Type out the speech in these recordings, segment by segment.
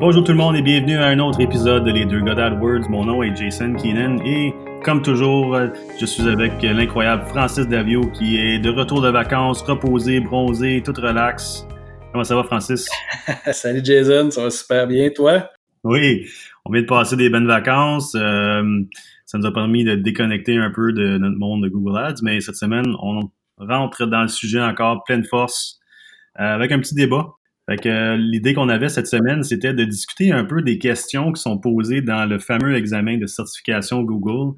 Bonjour tout le monde et bienvenue à un autre épisode de Les Deux God AdWords. Mon nom est Jason Keenan et comme toujours, je suis avec l'incroyable Francis Davio qui est de retour de vacances, reposé, bronzé, tout relax. Comment ça va Francis? Salut Jason, ça va super bien, toi? Oui, on vient de passer des bonnes vacances. Euh, ça nous a permis de déconnecter un peu de notre monde de Google Ads, mais cette semaine, on rentre dans le sujet encore pleine force euh, avec un petit débat. Fait que euh, l'idée qu'on avait cette semaine, c'était de discuter un peu des questions qui sont posées dans le fameux examen de certification Google.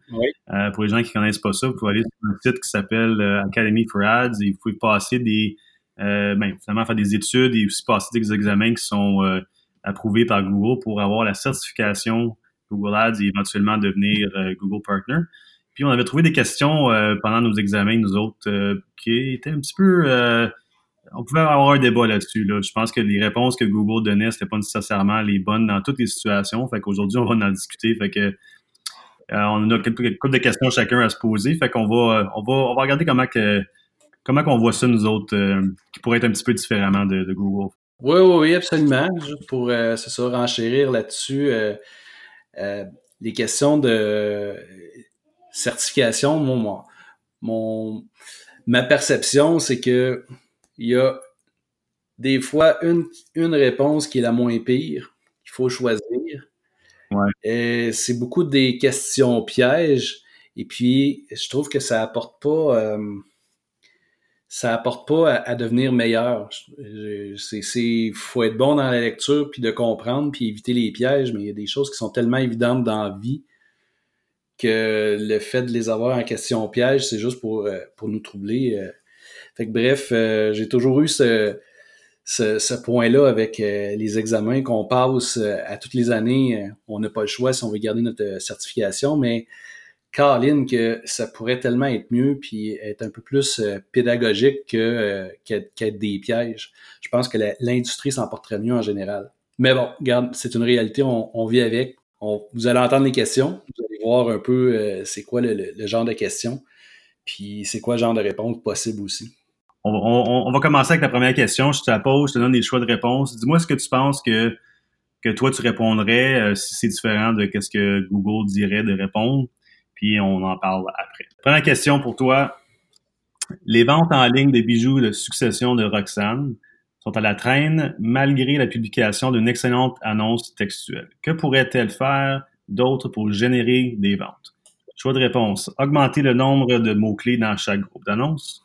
Euh, pour les gens qui connaissent pas ça, vous pouvez aller sur un site qui s'appelle euh, Academy for Ads et vous pouvez passer des, ben, finalement faire des études et aussi passer des examens qui sont approuvés par Google pour avoir la certification Google Ads et éventuellement devenir Google Partner. Puis on avait trouvé des questions pendant nos examens, nous autres, qui étaient un petit peu on pouvait avoir un débat là-dessus. Là. Je pense que les réponses que Google donnait, c'était pas nécessairement les bonnes dans toutes les situations. Fait qu'aujourd'hui, on va en discuter. Fait euh, on a quelques, de questions chacun à se poser. Fait qu'on va, euh, on va, on va regarder comment que comment qu'on voit ça nous autres, euh, qui pourrait être un petit peu différemment de, Google. Oui, oui, oui, absolument. Juste pour c'est ça, renchérir là-dessus. les questions de certification, mon ma perception, c'est que il y a des fois une, une réponse qui est la moins pire qu'il faut choisir. Ouais. C'est beaucoup des questions pièges. Et puis, je trouve que ça apporte pas, euh, ça apporte pas à, devenir meilleur. C'est, faut être bon dans la lecture puis de comprendre puis éviter les pièges. Mais il y a des choses qui sont tellement évidentes dans la vie que le fait de les avoir en question piège, c'est juste pour, euh, pour nous troubler. Bref, euh, j'ai toujours eu ce, point-là avec euh, les examens qu'on passe euh, à toutes les années. on n'a pas le choix si on veut garder notre certification, mais Caroline, que ça pourrait tellement être mieux puis être un peu plus pédagogique que qu'être des pièges. Je pense que l'industrie s'en porterait mieux en général. Mais bon, c'est une réalité, on, vit avec. vous allez entendre les questions, vous allez voir un peu c'est quoi le, genre de questions, puis c'est quoi le genre de réponse possible aussi on, va commencer avec la première question. Je te la pose, je te donne des choix de réponse. Dis-moi ce que tu penses que, que toi, tu répondrais euh, si c'est différent de ce que Google dirait de répondre. Puis on en parle après. Première question pour toi. Les ventes en ligne des bijoux de succession de Roxane sont à la traîne malgré la publication d'une excellente annonce textuelle. Que pourrait-elle faire d'autre pour générer des ventes? Choix de réponse. Augmenter le nombre de mots-clés dans chaque groupe d'annonces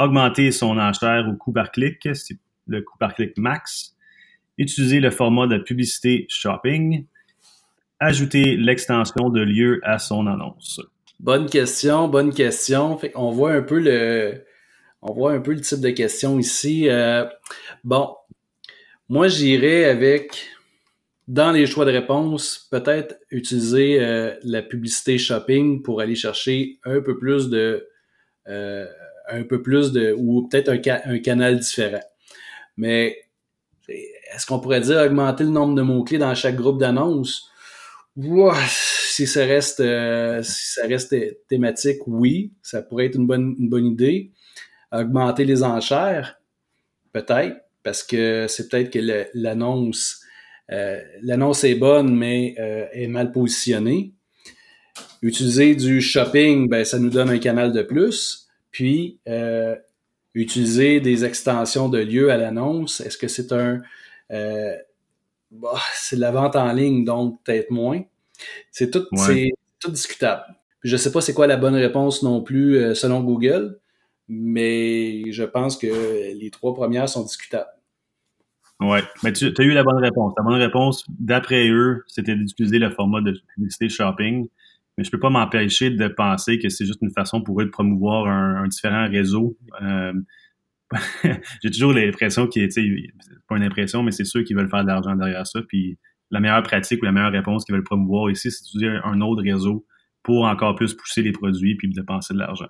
augmenter son enchère au coût par clic, c'est le coût par clic max, utiliser le format de publicité shopping, ajouter l'extension de lieu à son annonce. Bonne question, bonne question. on voit un peu le, on voit un peu le type de question ici. Euh, bon, moi j'irais avec dans les choix de réponse, peut-être utiliser euh, la publicité shopping pour aller chercher un peu plus de euh, un peu plus de, ou peut-être un, canal différent. Mais est-ce qu'on pourrait dire augmenter le nombre de mots-clés dans chaque groupe d'annonces? si ça reste, euh, thématique, oui, ça pourrait être une bonne, une bonne idée. Augmenter les enchères, peut-être, parce que c'est peut-être que l'annonce, euh, l'annonce est bonne, mais euh, est mal positionnée. Utiliser du shopping, ben, ça nous donne un canal de plus. Puis, euh, utiliser des extensions de lieu à l'annonce, est-ce que c'est un... Euh, bah, c'est de la vente en ligne, donc peut-être moins. C'est tout, tout discutable. je ne sais pas c'est quoi la bonne réponse non plus euh, selon Google, mais je pense que les trois premières sont discutables. Oui, mais tu as eu la bonne réponse. La bonne réponse, d'après eux, c'était d'utiliser le format de publicité shopping mais je peux pas m'empêcher de penser que c'est juste une façon pour eux de promouvoir un, différent réseau. Euh, j'ai toujours l'impression qu'ils, pas une impression, mais c'est sûr qu'ils veulent faire de l'argent derrière ça. Puis la meilleure pratique ou la meilleure réponse qu'ils veulent promouvoir ici, c'est d'utiliser un autre réseau pour encore plus pousser les produits puis dépenser de l'argent.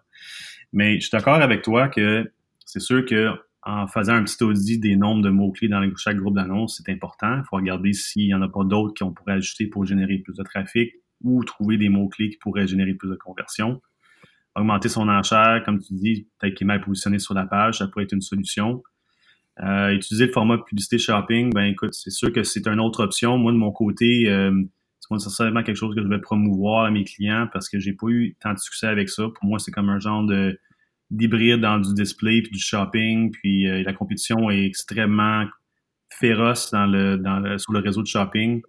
Mais je suis d'accord avec toi que c'est sûr que en faisant un petit audit des nombres de mots-clés dans chaque groupe d'annonces, c'est important. Il faut regarder s'il n'y en a pas d'autres qu'on pourrait ajouter pour générer plus de trafic, ou trouver des mots-clés qui pourraient générer plus de conversions. Augmenter son enchère, comme tu dis, peut-être qu'il est mal positionné sur la page, ça pourrait être une solution. Euh, utiliser le format publicité shopping, ben écoute, c'est sûr que c'est une autre option. Moi, de mon côté, euh, c'est pas nécessairement quelque chose que je vais promouvoir à mes clients parce que j'ai pas eu tant de succès avec ça. Pour moi, c'est comme un genre de d'hybride dans du display puis du shopping. Puis euh, la compétition est extrêmement féroce dans le, dans le, sur le réseau de shopping.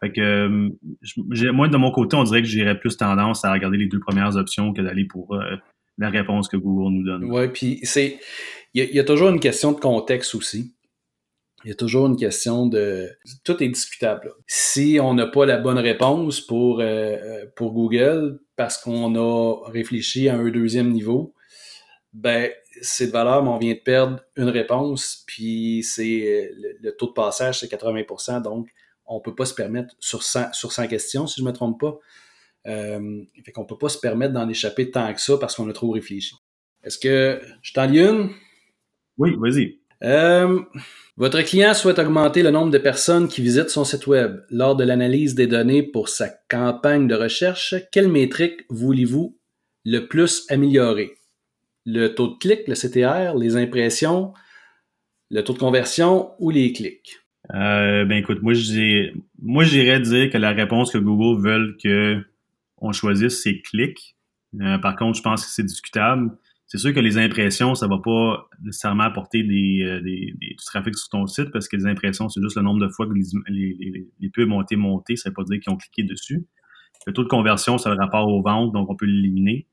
Fait que euh, moi, de mon côté, on dirait que j'irais plus tendance à regarder les deux premières options que d'aller pour euh, la réponse que Google nous donne. Oui, puis c'est. Il y, a toujours une question de contexte aussi. Il y a toujours une question de. Tout est discutable. Si on n'a pas la bonne réponse pour, euh, pour Google parce qu'on a réfléchi à un deuxième niveau, ben, c'est de valeur, mais on vient de perdre une réponse, puis c'est le, taux de passage, c'est 80% donc on peut pas se permettre sur 100, sur 100 questions, si je me trompe pas. Euh, fait qu'on peut pas se permettre d'en échapper tant que ça parce qu'on a trop réfléchi. Est-ce que je t'en lis une? Oui, vas-y. Euh, votre client souhaite augmenter le nombre de personnes qui visitent son site web. Lors de l'analyse des données pour sa campagne de recherche, quelle métrique voulez-vous le plus améliorer? Le taux de clic, le CTR, les impressions, le taux de conversion ou les clics? Euh, ben écoute, moi je moi j'irais dire que la réponse que Google veut que on choisisse, c'est clic. Euh, par contre, je pense que c'est discutable. C'est sûr que les impressions, ça va pas nécessairement apporter des, euh, des, du trafic sur ton site parce que les impressions, c'est juste le nombre de fois que les, les, les pubs ont été montées. Ça veut pas dire qu'ils ont cliqué dessus. Le taux de conversion, c'est le rapport aux ventes, donc on peut l'éliminer.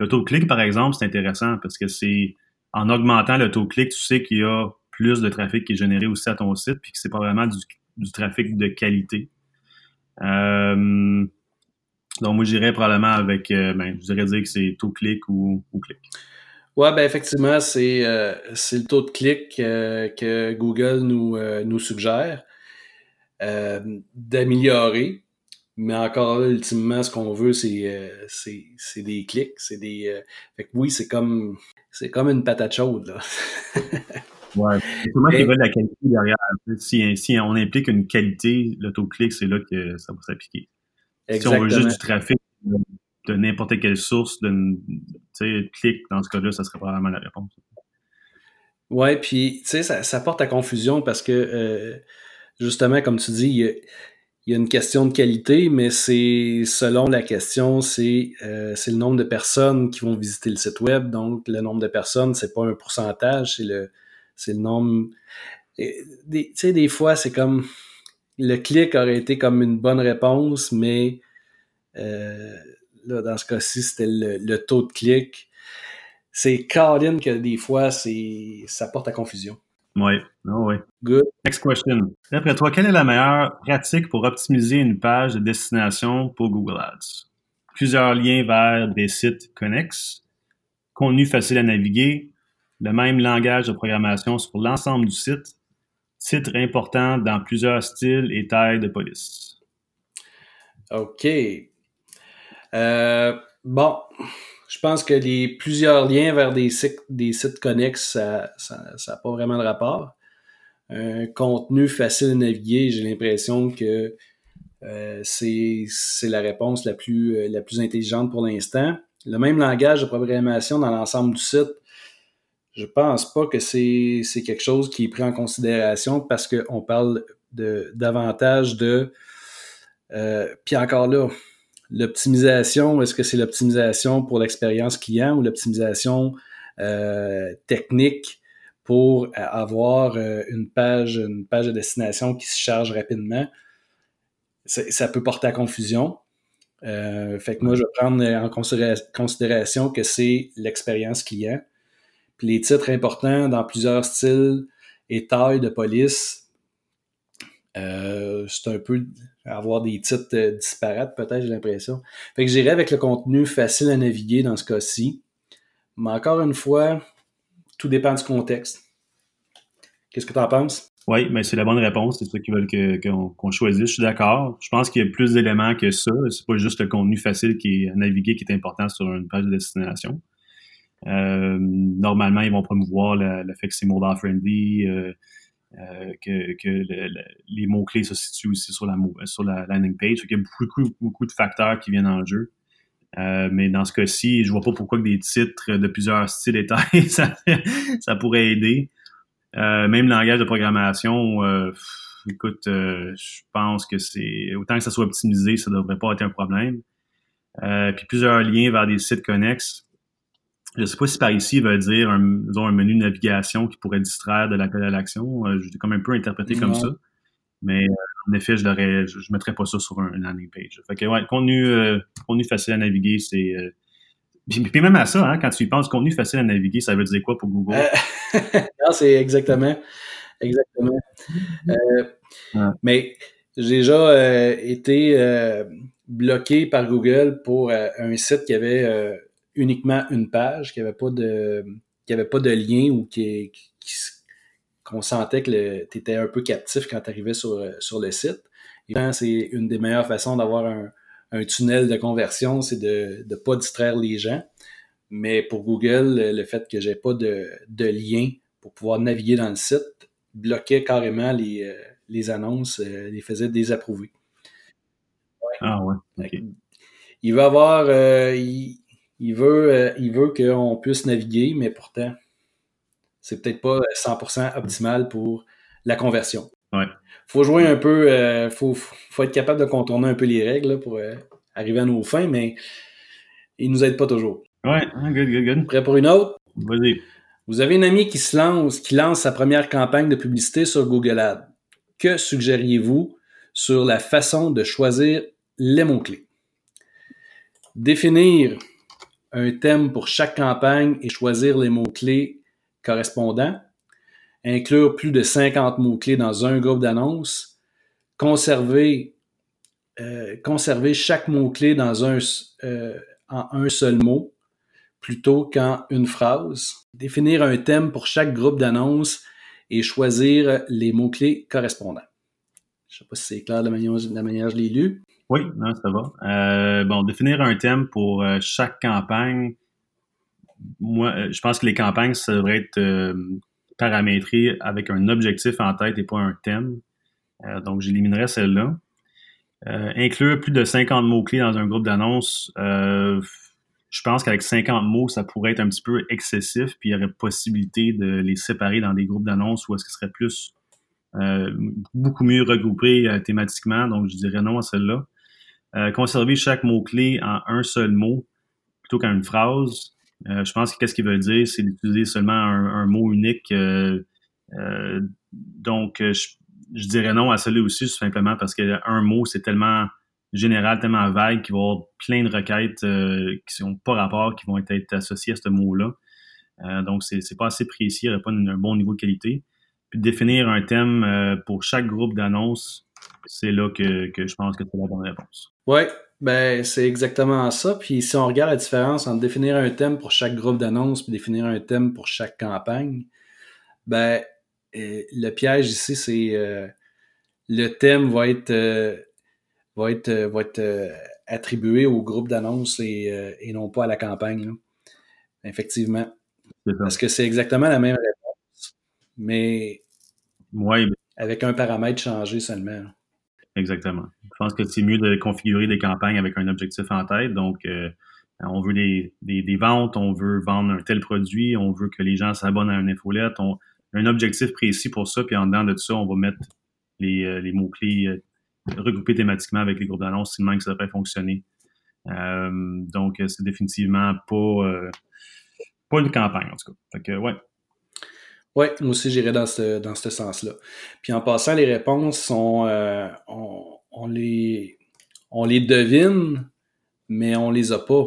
Le taux de clic, par exemple, c'est intéressant parce que c'est en augmentant le taux de clic, tu sais qu'il y a plus de trafic qui est généré aussi à ton site, puis que c'est pas vraiment du, trafic de qualité. Euh, donc, moi, j'irais probablement avec, euh, ben, je dirais dire que c'est taux clic ou, clic. Ouais, ben effectivement, c'est euh, le taux de clic que Google nous, nous suggère d'améliorer. Mais encore là, ultimement, ce qu'on veut, c'est c'est des clics. C'est des. fait que oui, c'est comme c'est comme une patate chaude, là. Ouais, c'est qu'ils veulent la qualité derrière. Si, si, on implique une qualité, l'autoclic, c'est là que ça va s'appliquer. Si on veut juste du trafic de, n'importe quelle source, de, clic, dans ce cas-là, ça serait probablement la réponse. Ouais, puis, tu sais, ça, ça, porte à confusion parce que, euh, justement, comme tu dis, il y, a, il y a une question de qualité, mais c'est selon la question, c'est euh, le nombre de personnes qui vont visiter le site web. Donc, le nombre de personnes, c'est pas un pourcentage, c'est le, c'est le nombre. Tu sais, des fois, c'est comme. Le clic aurait été comme une bonne réponse, mais euh, là, dans ce cas-ci, c'était le, taux de clic. C'est Caroline que des fois, ça porte à confusion. Oui, oh, oui. Good. Next question. D'après toi, quelle est la meilleure pratique pour optimiser une page de destination pour Google Ads? Plusieurs liens vers des sites connexes, contenu facile à naviguer, le même langage de programmation sur l'ensemble du site, titre important dans plusieurs styles et tailles de police. OK. Euh, bon, je pense que les plusieurs liens vers des sites, connexes, ça n'a pas vraiment de rapport. Un contenu facile à naviguer, j'ai l'impression que euh, c'est la réponse plus, la plus intelligente pour l'instant. Le même langage de programmation dans l'ensemble du site, je pense pas que c'est quelque chose qui est pris en considération parce qu'on parle de davantage de euh, puis encore là, l'optimisation, est-ce que c'est l'optimisation pour l'expérience client ou l'optimisation euh, technique pour avoir euh, une page, une page de destination qui se charge rapidement? Ça peut porter à confusion. fait que moi, je vais prendre en considération que c'est l'expérience client les titres importants dans plusieurs styles et tailles de police, euh, c'est un peu avoir des titres euh, disparates, peut-être, j'ai l'impression. Fait que j'irai avec le contenu facile à naviguer dans ce cas-ci. Mais encore une fois, tout dépend du contexte. Qu'est-ce que tu en penses? Oui, mais c'est la bonne réponse. C'est ça qu'ils veulent qu'on choisisse. Je suis d'accord. Je pense qu'il y a plus d'éléments que ça. C'est pas juste le contenu facile qui est à naviguer qui est important sur une page de destination. Euh, normalement, ils vont promouvoir le, fait que c'est mobile friendly, euh, euh, que, que les mots-clés se situent aussi sur la, sur la landing page. Il y a beaucoup, beaucoup de facteurs qui viennent en jeu. mais dans ce cas-ci, je vois pas pourquoi que des titres de plusieurs styles et tailles, ça, ça pourrait aider. même langage de programmation, écoute, je pense que c'est autant que ça soit optimisé, ça devrait pas être un problème. puis plusieurs liens vers des sites connexes. Je ne sais pas si par ici il veut dire un, un menu de navigation qui pourrait distraire de l'appel à l'action. je l'ai comme un peu interprété comme ça. Mais en effet, je ne je, mettrais pas ça sur un, landing page. Fait que ouais, contenu, contenu facile à naviguer, c'est puis, même à ça, hein, quand tu y penses, contenu facile à naviguer, ça veut dire quoi pour Google? Euh, non, c'est exactement. Exactement. Euh, mais j'ai déjà euh, été bloqué par Google pour un site qui avait uniquement une page, qui n'avait pas de qui avait pas de lien ou qui, qu'on sentait que tu étais un peu captif quand tu arrivais sur, sur le site. Et c'est une des meilleures façons d'avoir un, un tunnel de conversion, c'est de ne pas distraire les gens. Mais pour Google, le fait que j'ai pas de, de, lien pour pouvoir naviguer dans le site bloquait carrément les, euh, les annonces, euh, les faisait désapprouver. Ah ouais. Il veut avoir, euh, il, veut, il veut qu'on puisse naviguer, mais pourtant, c'est peut-être pas 100% optimal pour la conversion. Ouais faut jouer un peu, euh, faut, faut, être capable de contourner un peu les règles pour euh, arriver à nos fins, mais ils nous aident pas toujours. Ouais, good, good, good. Prêt pour une autre? Vas-y. Vous avez une amie qui se lance, qui lance sa première campagne de publicité sur Google Ads. Que suggériez-vous sur la façon de choisir les mots-clés? Définir un thème pour chaque campagne et choisir les mots-clés correspondants inclure plus de 50 mots-clés dans un groupe d'annonces, conserver, euh, chaque mot-clé dans un, euh, en un seul mot plutôt qu'en une phrase, définir un thème pour chaque groupe d'annonces et choisir les mots-clés correspondants. Je ne sais pas si c'est clair de la manière, la manière je l'ai lu. Oui, non, ça va. Euh, bon, définir un thème pour chaque campagne. Moi, je pense que les campagnes, ça devrait être paramétrer avec un objectif en tête et pas un thème. Euh, donc, j'éliminerais celle-là. Euh, inclure plus de 50 mots-clés dans un groupe d'annonces, euh, je pense qu'avec 50 mots, ça pourrait être un petit peu excessif, puis il y aurait possibilité de les séparer dans des groupes d'annonces où est-ce que ce serait plus beaucoup mieux regroupé thématiquement. Donc, je dirais non à celle-là. Conserver chaque mot-clé en un seul mot plutôt qu'en une phrase. Euh, je pense que qu'est-ce qu'il veut dire, c'est d'utiliser seulement un, mot unique. Euh, euh, donc, je, dirais non à celui aussi, tout simplement parce qu'un mot, c'est tellement général, tellement vague qu'il va y avoir plein de requêtes qui n'ont pas rapport, qui vont être, associées à ce mot-là. donc, c'est pas assez précis, il n'y a pas un, bon niveau de qualité. Puis définir un thème pour chaque groupe d'annonces, c'est là que, que je pense que c'est la bonne réponse. Oui, ben, c'est exactement ça. Puis si on regarde la différence entre définir un thème pour chaque groupe d'annonces et définir un thème pour chaque campagne, ben, euh, le piège ici, c'est euh, le thème va être, euh, va être, va être attribué au groupe d'annonces et, et, non pas à la campagne. Effectivement. Parce que c'est exactement la même réponse, mais avec un paramètre changé seulement. Exactement. Je pense que c'est mieux de configurer des campagnes avec un objectif en tête. Donc, euh, on veut des, des, ventes, on veut vendre un tel produit, on veut que les gens s'abonnent à une infolette. On un objectif précis pour ça, puis en dedans de ça, on va mettre les, euh, les mots-clés euh, regroupés thématiquement avec les groupes d'annonces, même que ça devrait fonctionner. donc, c'est définitivement pas, pas une campagne, en tout cas. Fait que, ouais, oui, moi aussi, j'irais dans ce, dans ce sens-là. Puis en passant, les réponses sont. Euh, on, les, on les devine, mais on les a pas.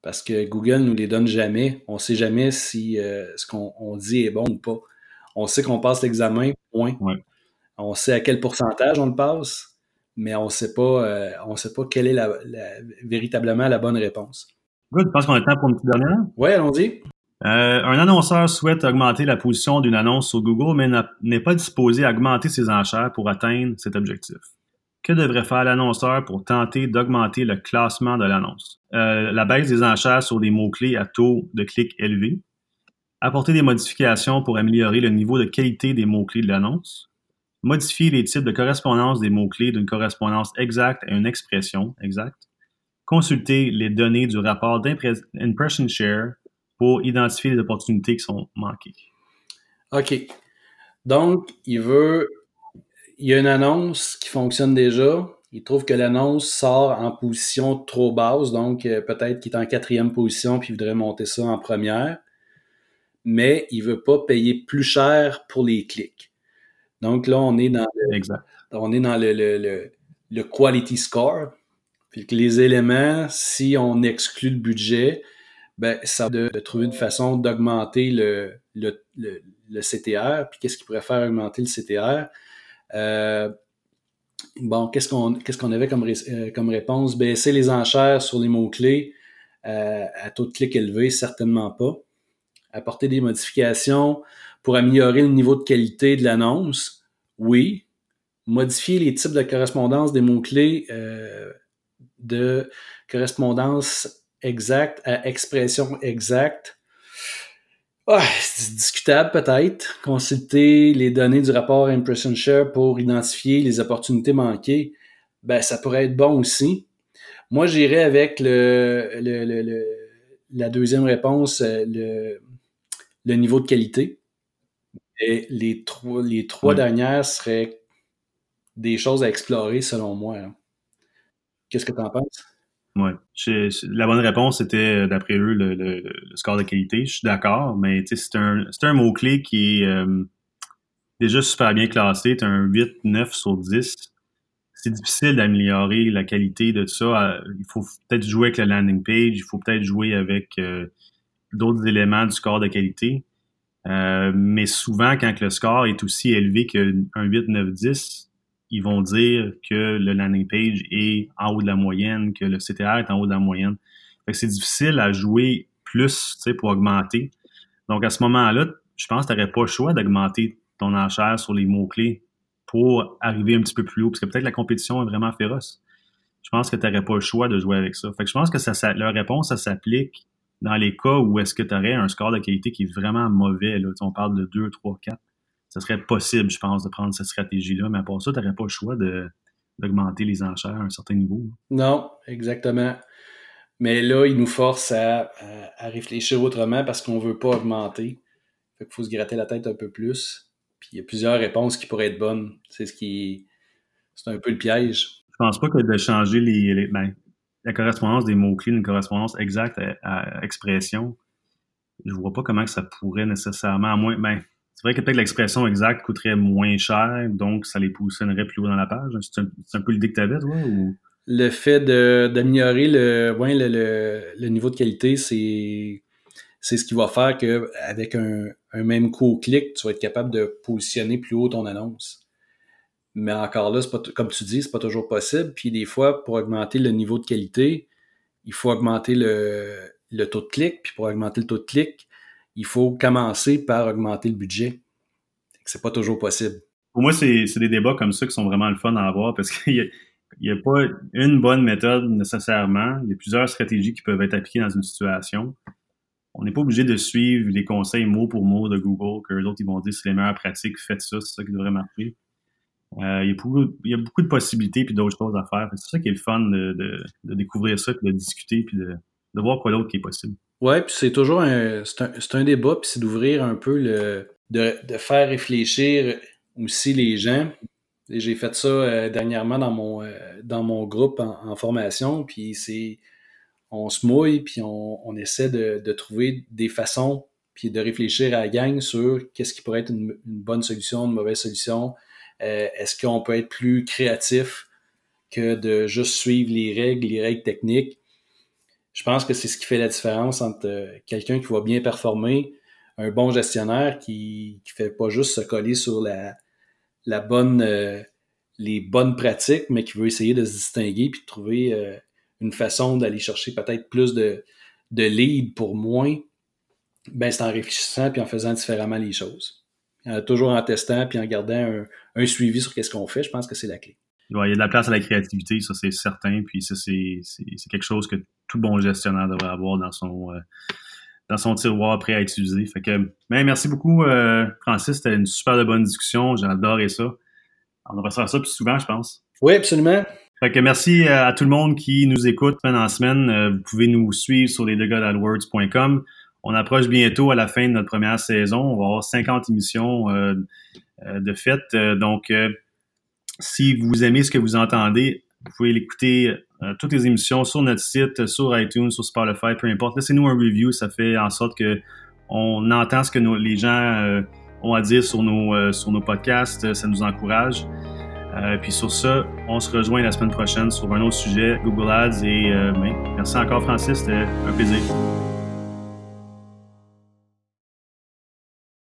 Parce que Google nous les donne jamais. On sait jamais si euh, ce qu'on dit est bon ou pas. On sait qu'on passe l'examen, point. On sait à quel pourcentage on le passe, mais on sait pas, euh, on sait pas quelle est la, véritablement la bonne réponse. Good, je pense qu'on a le temps pour une petite dernière? Oui, allons-y. Euh, un annonceur souhaite augmenter la position d'une annonce sur Google, mais n'est pas disposé à augmenter ses enchères pour atteindre cet objectif. Que devrait faire l'annonceur pour tenter d'augmenter le classement de l'annonce? Euh, la baisse des enchères sur des mots-clés à taux de clic élevé. Apporter des modifications pour améliorer le niveau de qualité des mots-clés de l'annonce. Modifier les types de correspondance des mots-clés d'une correspondance exacte à une expression exacte. Consulter les données du rapport d'impression share pour identifier les opportunités qui sont manquées. OK. Donc, il veut, il y a une annonce qui fonctionne déjà. Il trouve que l'annonce sort en position trop basse, donc euh, peut-être qu'il est en quatrième position puis il voudrait monter ça en première. Mais il veut pas payer plus cher pour les clics. Donc là, on est dans le, On est dans le, le, le, quality score. Puis que les éléments, si on exclut le budget, ben, ça de, de trouver une façon d'augmenter le, CTR. Puis qu'est-ce qui pourrait faire augmenter le CTR? Euh, bon, qu'est-ce qu'on qu'est-ce qu'on avait comme, euh, comme réponse? Baisser les enchères sur les mots-clés euh, à taux de clic élevé, certainement pas. Apporter des modifications pour améliorer le niveau de qualité de l'annonce, oui. Modifier les types de correspondance des mots-clés de correspondance exacte à expression exacte, c'est discutable peut-être. Consulter les données du rapport Impression Share pour identifier les opportunités manquées, ben ça pourrait être bon aussi. Moi, j'irais avec le, le, la deuxième réponse, euh, le, le, niveau de qualité. Et les trois, les trois dernières seraient des choses à explorer selon moi. Qu'est-ce que tu en penses? Ouais. La bonne réponse était, euh, d'après eux, le, le, score de qualité. Je suis d'accord, mais c'est un, un mot-clé qui est euh, déjà super bien classé. Tu un 8, 9 sur 10. C'est difficile d'améliorer la qualité de ça. Il faut peut-être jouer avec la landing page, il faut peut-être jouer avec euh, d'autres éléments du score de qualité. mais souvent, quand le score est aussi élevé qu'un 8, 9, 10, ils vont dire que le landing page est en haut de la moyenne, que le CTR est en haut de la moyenne. C'est difficile à jouer plus, pour augmenter. Donc, à ce moment-là, je pense que tu n'aurais pas le choix d'augmenter ton enchère sur les mots-clés pour arriver un petit peu plus haut, parce que peut-être la compétition est vraiment féroce. Je pense que tu n'aurais pas le choix de jouer avec ça. Je pense que leur réponse, ça s'applique dans les cas où est-ce que tu aurais un score de qualité qui est vraiment mauvais. On parle de 2, 3, 4 ce serait possible, je pense, de prendre cette stratégie-là. Mais pour ça, tu n'aurais pas le choix d'augmenter les enchères à un certain niveau. Non, exactement. Mais là, il nous force à, réfléchir autrement parce qu'on ne veut pas augmenter. Fait qu'il faut se gratter la tête un peu plus. Puis il y a plusieurs réponses qui pourraient être bonnes. C'est ce qui. C'est un peu le piège. Je pense pas que de changer les, ben, la correspondance des mots-clés, une correspondance exacte à, expression, je vois pas comment ça pourrait nécessairement, à moins. Ben, c'est vrai que peut-être l'expression exacte coûterait moins cher, donc ça les positionnerait plus haut dans la page. C'est un, peu l'idée que tu avais, toi? Ou? Le fait d'améliorer le, ouais, le, le, niveau de qualité, c'est ce qui va faire qu'avec un, un même coup clic, tu vas être capable de positionner plus haut ton annonce. Mais encore là, pas comme tu dis, c'est pas toujours possible. Puis des fois, pour augmenter le niveau de qualité, il faut augmenter le, le taux de clic. Puis pour augmenter le taux de clic, il faut commencer par augmenter le budget. C'est pas toujours possible. Pour moi, c'est des débats comme ça qui sont vraiment le fun à avoir parce qu'il n'y a, pas une bonne méthode nécessairement. Il y a plusieurs stratégies qui peuvent être appliquées dans une situation. On n'est pas obligé de suivre les conseils mot pour mot de Google, que les autres ils vont dire c'est les meilleures pratiques, faites ça, c'est ça qui devrait marcher. Euh, il, y a beaucoup, il, y a beaucoup, de possibilités puis d'autres choses à faire. C'est ça qui est le fun de, de, découvrir ça, puis de discuter, puis de, de voir quoi d'autre qui est possible. Ouais, puis c'est toujours un, c'est un, un, débat, puis c'est d'ouvrir un peu le, de, de, faire réfléchir aussi les gens. Et j'ai fait ça euh, dernièrement dans mon, euh, dans mon groupe en, formation, puis c'est, on se mouille, puis on, on essaie de, de, trouver des façons, puis de réfléchir à la gang sur qu'est-ce qui pourrait être une, bonne solution, une mauvaise solution. Euh, est-ce qu'on peut être plus créatif que de juste suivre les règles, les règles techniques? Je pense que c'est ce qui fait la différence entre euh, quelqu'un qui va bien performer, un bon gestionnaire qui ne fait pas juste se coller sur la, la bonne, euh, les bonnes pratiques, mais qui veut essayer de se distinguer puis de trouver euh, une façon d'aller chercher peut-être plus de, de lead pour moins. Ben, c'est en réfléchissant puis en faisant différemment les choses. toujours en testant puis en gardant un, un suivi sur qu'est-ce qu'on fait, je pense que c'est la clé il y a de la place à la créativité, ça c'est certain. Puis ça, c'est quelque chose que tout bon gestionnaire devrait avoir dans son euh, dans son tiroir prêt à utiliser. Fait que mais merci beaucoup, euh, Francis. C'était une super de bonne discussion. J'ai adoré ça. On devrait faire ça plus souvent, je pense. Oui, absolument. Fait que merci à tout le monde qui nous écoute semaine en semaine. Euh, vous pouvez nous suivre sur les On approche bientôt à la fin de notre première saison. On va avoir 50 émissions de fait. donc, si vous aimez ce que vous entendez, vous pouvez l'écouter toutes les émissions sur notre site, sur iTunes, sur Spotify, peu importe. Laissez-nous un review, ça fait en sorte que on entend ce que les gens ont à dire sur nos, sur nos podcasts, ça nous encourage. Euh, puis sur ça, on se rejoint la semaine prochaine sur un autre sujet, Google Ads. Et euh, ben, merci encore, Francis. C'était un plaisir.